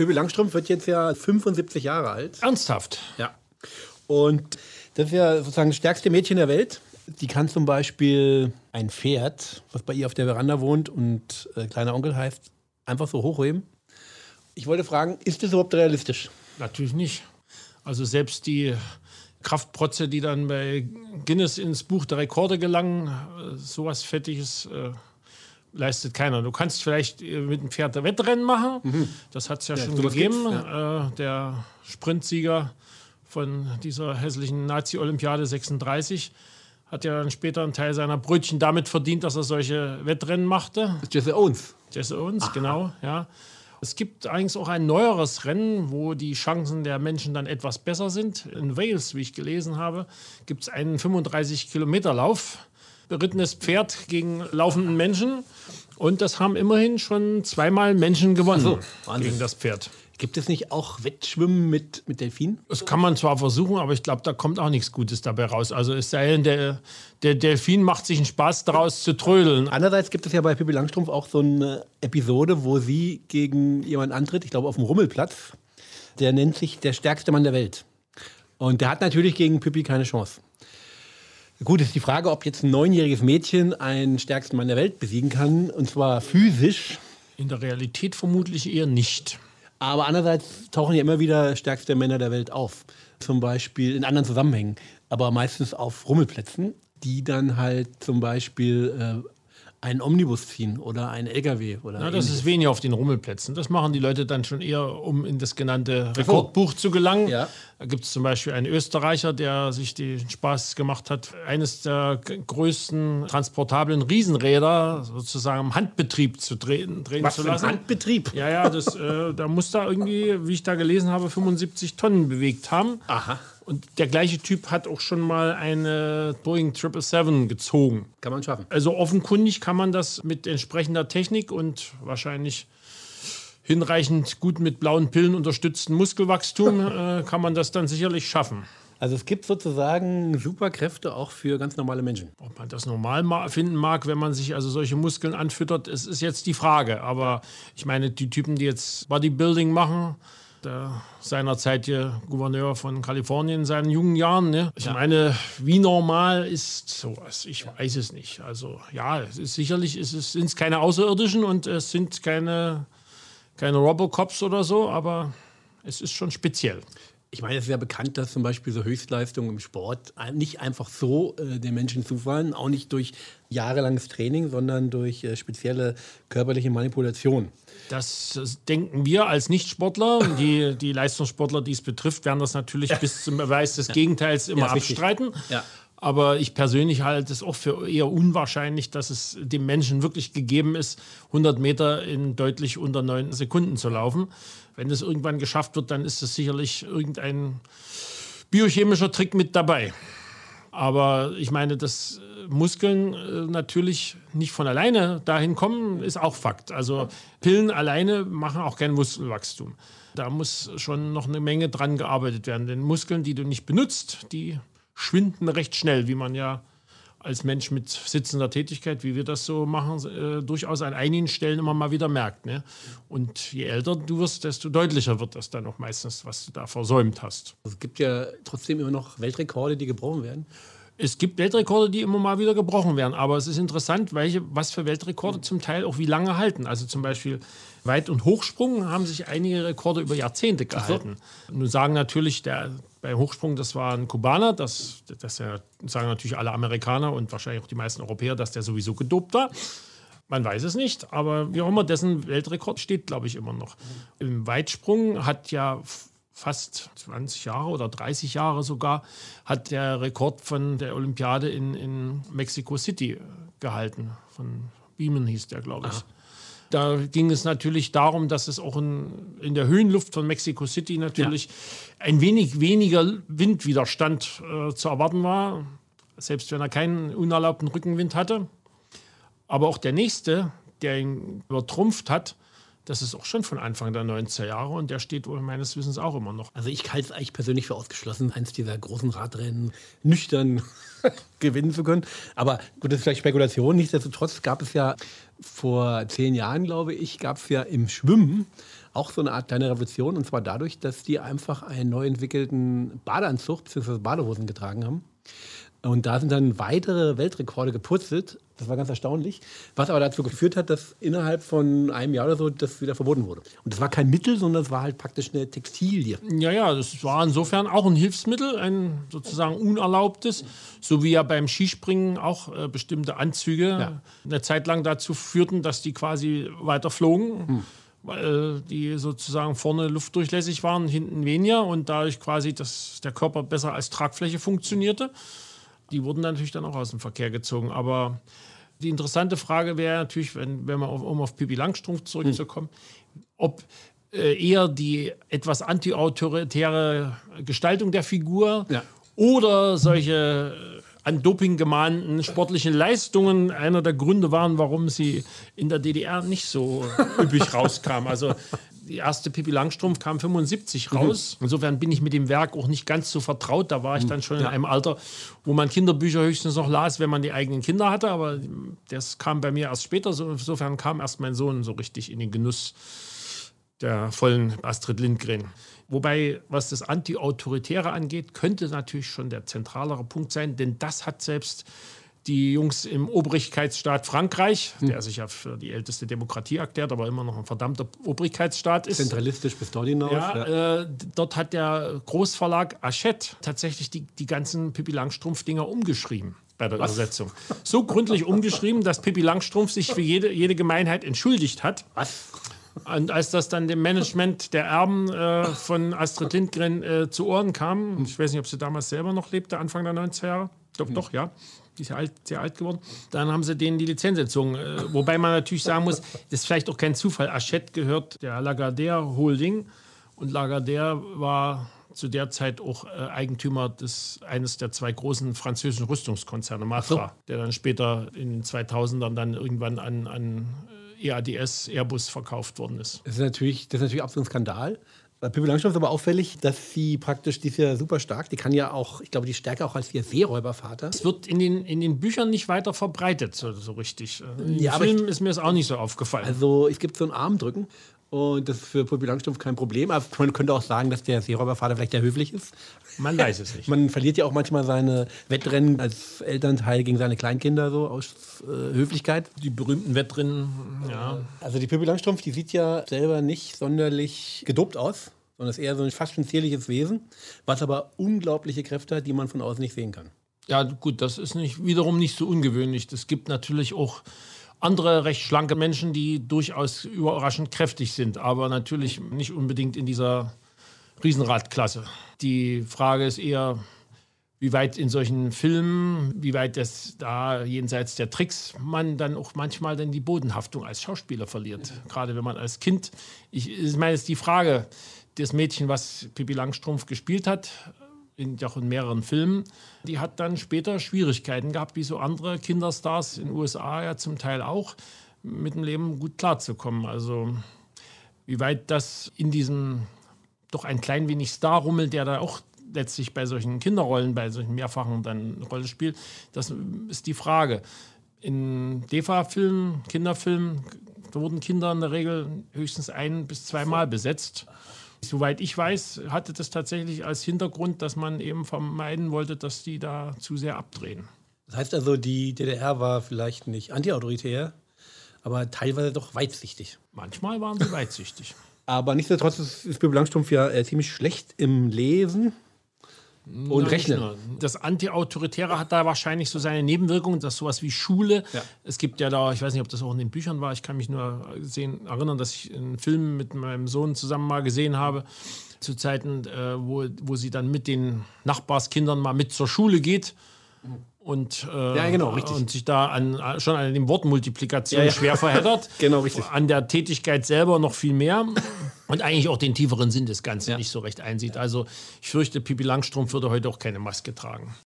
Pippi Langstrumpf wird jetzt ja 75 Jahre alt. Ernsthaft? Ja. Und das ist ja sozusagen das stärkste Mädchen der Welt. Die kann zum Beispiel ein Pferd, was bei ihr auf der Veranda wohnt und äh, kleiner Onkel heißt, einfach so hochheben. Ich wollte fragen, ist das überhaupt realistisch? Natürlich nicht. Also selbst die Kraftprotze, die dann bei Guinness ins Buch der Rekorde gelangen, äh, sowas Fettiges äh, leistet keiner. Du kannst vielleicht äh, mit dem Pferd Wettrennen machen. Mhm. Das hat es ja, ja, schon gegeben. Ja. Äh, der Sprintsieger von dieser hässlichen Nazi-Olympiade 36 hat ja dann später einen Teil seiner Brötchen damit verdient, dass er solche Wettrennen machte. Jesse Owens. Jesse Owens, Aha. genau, ja. Es gibt eigentlich auch ein neueres Rennen, wo die Chancen der Menschen dann etwas besser sind. In Wales, wie ich gelesen habe, gibt es einen 35-Kilometer-Lauf. Berittenes Pferd gegen laufenden Menschen. Und das haben immerhin schon zweimal Menschen gewonnen so, gegen das Pferd. Gibt es nicht auch Wettschwimmen mit, mit Delfinen? Das kann man zwar versuchen, aber ich glaube, da kommt auch nichts Gutes dabei raus. Also es sei denn, der, der Delfin macht sich einen Spaß daraus zu trödeln. Andererseits gibt es ja bei Pippi Langstrumpf auch so eine Episode, wo sie gegen jemanden antritt, ich glaube auf dem Rummelplatz. Der nennt sich der stärkste Mann der Welt. Und der hat natürlich gegen Pippi keine Chance. Gut, ist die Frage, ob jetzt ein neunjähriges Mädchen einen stärksten Mann der Welt besiegen kann, und zwar physisch. In der Realität vermutlich eher nicht. Aber andererseits tauchen ja immer wieder stärkste Männer der Welt auf. Zum Beispiel in anderen Zusammenhängen, aber meistens auf Rummelplätzen, die dann halt zum Beispiel äh, einen Omnibus ziehen oder einen LKW. Oder Na, das ist weniger auf den Rummelplätzen. Das machen die Leute dann schon eher, um in das genannte Rekordbuch zu gelangen. Ja. Da gibt es zum Beispiel einen Österreicher, der sich den Spaß gemacht hat, eines der größten transportablen Riesenräder sozusagen im Handbetrieb zu drehen, drehen Was zu lassen. Handbetrieb? Ja, ja, das, äh, da muss da irgendwie, wie ich da gelesen habe, 75 Tonnen bewegt haben. Aha. Und der gleiche Typ hat auch schon mal eine Boeing 777 gezogen. Kann man schaffen. Also offenkundig kann man das mit entsprechender Technik und wahrscheinlich hinreichend gut mit blauen Pillen unterstützten Muskelwachstum äh, kann man das dann sicherlich schaffen. Also es gibt sozusagen Superkräfte auch für ganz normale Menschen. Ob man das normal finden mag, wenn man sich also solche Muskeln anfüttert, es ist jetzt die Frage. Aber ich meine, die Typen, die jetzt Bodybuilding machen, der seinerzeit hier Gouverneur von Kalifornien in seinen jungen Jahren. Ne? Ich ja. meine, wie normal ist sowas? Ich weiß es nicht. Also ja, es ist sicherlich es sind es keine Außerirdischen und es sind keine, keine Robocops oder so, aber es ist schon speziell. Ich meine, es ist ja bekannt, dass zum Beispiel so Höchstleistungen im Sport nicht einfach so äh, den Menschen zufallen, auch nicht durch jahrelanges Training, sondern durch äh, spezielle körperliche Manipulation. Das, das denken wir als Nichtsportler. Die, die Leistungssportler, die es betrifft, werden das natürlich bis zum Beweis des Gegenteils immer ja, abstreiten. Aber ich persönlich halte es auch für eher unwahrscheinlich, dass es dem Menschen wirklich gegeben ist, 100 Meter in deutlich unter neun Sekunden zu laufen. Wenn das irgendwann geschafft wird, dann ist es sicherlich irgendein biochemischer Trick mit dabei. Aber ich meine, dass Muskeln äh, natürlich nicht von alleine dahin kommen, ist auch Fakt. Also Pillen alleine machen auch kein Muskelwachstum. Da muss schon noch eine Menge dran gearbeitet werden. Denn Muskeln, die du nicht benutzt, die schwinden recht schnell, wie man ja als Mensch mit sitzender Tätigkeit, wie wir das so machen, äh, durchaus an einigen Stellen immer mal wieder merkt. Ne? Und je älter du wirst, desto deutlicher wird das dann auch meistens, was du da versäumt hast. Es gibt ja trotzdem immer noch Weltrekorde, die gebrochen werden. Es gibt Weltrekorde, die immer mal wieder gebrochen werden, aber es ist interessant, welche, was für Weltrekorde zum Teil auch wie lange halten. Also zum Beispiel Weit- und Hochsprung haben sich einige Rekorde über Jahrzehnte gehalten. So. Nun sagen natürlich, der, beim Hochsprung, das war ein Kubaner, das, das ja, sagen natürlich alle Amerikaner und wahrscheinlich auch die meisten Europäer, dass der sowieso gedopt war. Man weiß es nicht, aber wie auch immer, dessen Weltrekord steht, glaube ich, immer noch. Im Weitsprung hat ja fast 20 Jahre oder 30 Jahre sogar, hat der Rekord von der Olympiade in, in Mexico City gehalten. Von Beeman hieß der, glaube ich. Aha. Da ging es natürlich darum, dass es auch in, in der Höhenluft von Mexico City natürlich ja. ein wenig weniger Windwiderstand äh, zu erwarten war, selbst wenn er keinen unerlaubten Rückenwind hatte. Aber auch der nächste, der ihn übertrumpft hat, das ist auch schon von Anfang der 90er Jahre und der steht wohl meines Wissens auch immer noch. Also ich halte es eigentlich persönlich für ausgeschlossen, eins dieser großen Radrennen nüchtern gewinnen zu können. Aber gut, das ist vielleicht Spekulation. Nichtsdestotrotz gab es ja vor zehn Jahren, glaube ich, gab es ja im Schwimmen auch so eine Art kleine Revolution. Und zwar dadurch, dass die einfach einen neu entwickelten Badeanzug bzw. Badehosen getragen haben. Und da sind dann weitere Weltrekorde gepurzelt. Das war ganz erstaunlich. Was aber dazu geführt hat, dass innerhalb von einem Jahr oder so das wieder verboten wurde. Und das war kein Mittel, sondern das war halt praktisch eine Textilie. Ja, ja, das war insofern auch ein Hilfsmittel, ein sozusagen unerlaubtes, so wie ja beim Skispringen auch äh, bestimmte Anzüge ja. eine Zeit lang dazu führten, dass die quasi weiter flogen. Hm weil die sozusagen vorne luftdurchlässig waren, hinten weniger und dadurch quasi dass der Körper besser als Tragfläche funktionierte die wurden natürlich dann auch aus dem Verkehr gezogen. Aber die interessante Frage wäre natürlich, wenn, wenn man auf, um auf Pippi Langstrumpf zurückzukommen, hm. ob äh, eher die etwas antiautoritäre Gestaltung der Figur ja. oder solche äh, an Doping gemahnten sportlichen Leistungen einer der Gründe waren, warum sie in der DDR nicht so üppig rauskam. Also die erste Pippi Langstrumpf kam 75 mhm. raus. Mhm. Insofern bin ich mit dem Werk auch nicht ganz so vertraut. Da war ich mhm. dann schon ja. in einem Alter, wo man Kinderbücher höchstens noch las, wenn man die eigenen Kinder hatte. Aber das kam bei mir erst später. Insofern kam erst mein Sohn so richtig in den Genuss der vollen Astrid Lindgren. Wobei, was das Anti-Autoritäre angeht, könnte natürlich schon der zentralere Punkt sein, denn das hat selbst die Jungs im Obrigkeitsstaat Frankreich, hm. der sich ja für die älteste Demokratie erklärt, aber immer noch ein verdammter Obrigkeitsstaat ist. Zentralistisch bis dort hinaus. Ja, ja. Äh, dort hat der Großverlag Hachette tatsächlich die, die ganzen Pippi Langstrumpf-Dinger umgeschrieben bei der Was? Übersetzung. So gründlich umgeschrieben, dass Pippi Langstrumpf sich für jede, jede Gemeinheit entschuldigt hat. Was? Und als das dann dem Management der Erben äh, von Astrid Lindgren äh, zu Ohren kam, ich weiß nicht, ob sie damals selber noch lebte, Anfang der 90er Jahre, ich glaube hm. doch, ja, die ist ja alt, sehr alt geworden. Dann haben sie denen die Lizenz entzogen. Äh, wobei man natürlich sagen muss, das ist vielleicht auch kein Zufall. Hachette gehört der Lagardère Holding und Lagardère war zu der Zeit auch äh, Eigentümer des eines der zwei großen französischen Rüstungskonzerne, Matra, so. der dann später in den 2000ern dann irgendwann an, an äh, EADS Airbus verkauft worden ist. Das ist natürlich, das ist natürlich absolut ein Skandal. Bei Pippi Langstrumpf ist aber auffällig, dass sie praktisch, die ist ja super stark, die kann ja auch, ich glaube, die stärker auch als ihr Seeräubervater. Es wird in den, in den Büchern nicht weiter verbreitet, so, so richtig. Im ja, Film ist mir das auch nicht so aufgefallen. Also es gibt so ein Armdrücken und das ist für Pippi Langstrumpf kein Problem. Aber man könnte auch sagen, dass der Seeräubervater vielleicht sehr höflich ist. Man weiß es nicht. Man verliert ja auch manchmal seine Wettrennen als Elternteil gegen seine Kleinkinder so aus äh, Höflichkeit. Die berühmten Wettrennen, ja. Also die Pippi Langstrumpf, die sieht ja selber nicht sonderlich gedopt aus, sondern ist eher so ein fast schon zierliches Wesen, was aber unglaubliche Kräfte hat, die man von außen nicht sehen kann. Ja, gut, das ist nicht, wiederum nicht so ungewöhnlich. Es gibt natürlich auch andere recht schlanke Menschen, die durchaus überraschend kräftig sind, aber natürlich nicht unbedingt in dieser Riesenradklasse. Die Frage ist eher, wie weit in solchen Filmen, wie weit das da jenseits der Tricks man dann auch manchmal dann die Bodenhaftung als Schauspieler verliert. Gerade wenn man als Kind, ich, ich meine, es ist die Frage, das Mädchen, was Pippi Langstrumpf gespielt hat, in, auch in mehreren Filmen. Die hat dann später Schwierigkeiten gehabt, wie so andere Kinderstars in den USA ja zum Teil auch, mit dem Leben gut klarzukommen. Also wie weit das in diesem doch ein klein wenig Starrummel, der da auch letztlich bei solchen Kinderrollen, bei solchen mehrfachen dann eine Rolle spielt, das ist die Frage. In DEFA-Filmen, Kinderfilmen, wurden Kinder in der Regel höchstens ein bis zweimal besetzt. Soweit ich weiß, hatte das tatsächlich als Hintergrund, dass man eben vermeiden wollte, dass die da zu sehr abdrehen. Das heißt also, die DDR war vielleicht nicht antiautoritär, aber teilweise doch weitsichtig. Manchmal waren sie weitsichtig. aber nichtsdestotrotz ist, ist Bibel Langstrumpf ja äh, ziemlich schlecht im Lesen. Und Nein, rechnen. Das Anti-Autoritäre hat da wahrscheinlich so seine Nebenwirkungen, dass sowas wie Schule. Ja. Es gibt ja da, ich weiß nicht, ob das auch in den Büchern war, ich kann mich nur sehen, erinnern, dass ich einen Film mit meinem Sohn zusammen mal gesehen habe, zu Zeiten, äh, wo, wo sie dann mit den Nachbarskindern mal mit zur Schule geht. Und, äh, ja, genau, und sich da an, schon an den Wortmultiplikation ja, ja. schwer verheddert. genau, richtig. An der Tätigkeit selber noch viel mehr. Und eigentlich auch den tieferen Sinn des Ganzen nicht so recht einsieht. Also ich fürchte, Pipi Langstrumpf würde heute auch keine Maske tragen.